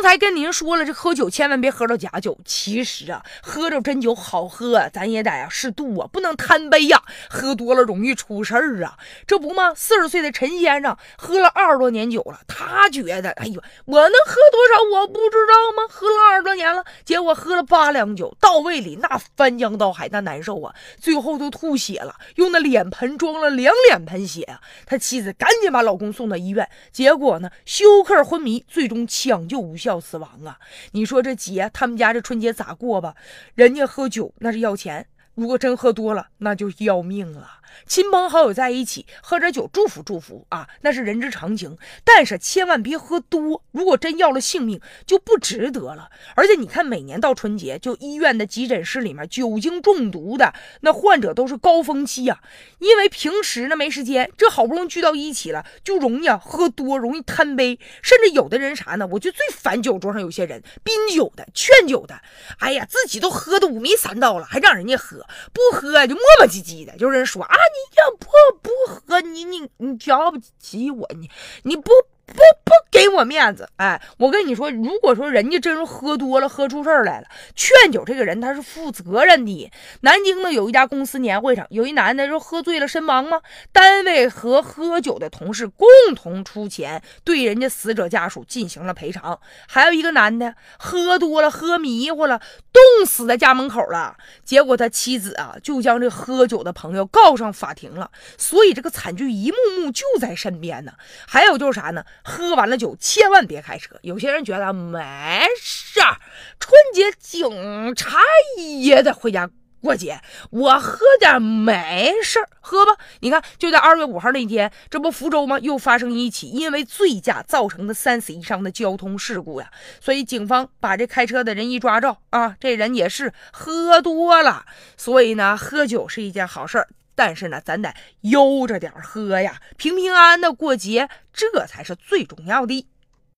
刚才跟您说了，这喝酒千万别喝到假酒。其实啊，喝着真酒好喝，咱也得啊适度啊，不能贪杯呀，喝多了容易出事儿啊。这不吗？四十岁的陈先生喝了二十多年酒了，他觉得，哎呦，我能喝多少我不知道吗？喝了二十多年了，结果喝了八两酒，到胃里那翻江倒海，那难受啊，最后都吐血了，用那脸盆装了两脸盆血啊。他妻子赶紧把老公送到医院，结果呢，休克昏迷，最终抢救无效要死亡啊！你说这节他们家这春节咋过吧？人家喝酒那是要钱，如果真喝多了，那就要命了。亲朋好友在一起喝点酒，祝福祝福啊，那是人之常情。但是千万别喝多，如果真要了性命，就不值得了。而且你看，每年到春节，就医院的急诊室里面，酒精中毒的那患者都是高峰期呀。因为平时呢没时间，这好不容易聚到一起了，就容易啊喝多，容易贪杯。甚至有的人啥呢？我就最烦酒桌上有些人宾酒的、劝酒的，哎呀，自己都喝的五迷三道了，还让人家喝，不喝就磨磨唧唧的，就人说啊。你要不不喝，你你你瞧不起我，你你。不不给我面子，哎，我跟你说，如果说人家真是喝多了，喝出事儿来了，劝酒这个人他是负责任的。南京呢有一家公司年会上，有一男的说喝醉了身亡吗？单位和喝酒的同事共同出钱对人家死者家属进行了赔偿。还有一个男的喝多了，喝迷糊了，冻死在家门口了。结果他妻子啊就将这喝酒的朋友告上法庭了。所以这个惨剧一幕幕就在身边呢。还有就是啥呢？喝完了酒，千万别开车。有些人觉得没事儿，春节警察也得回家过节，我喝点没事儿，喝吧。你看，就在二月五号那天，这不福州吗？又发生一起因为醉驾造成的三死一伤的交通事故呀。所以警方把这开车的人一抓着啊，这人也是喝多了。所以呢，喝酒是一件好事儿。但是呢，咱得悠着点喝呀，平平安安的过节，这才是最重要的。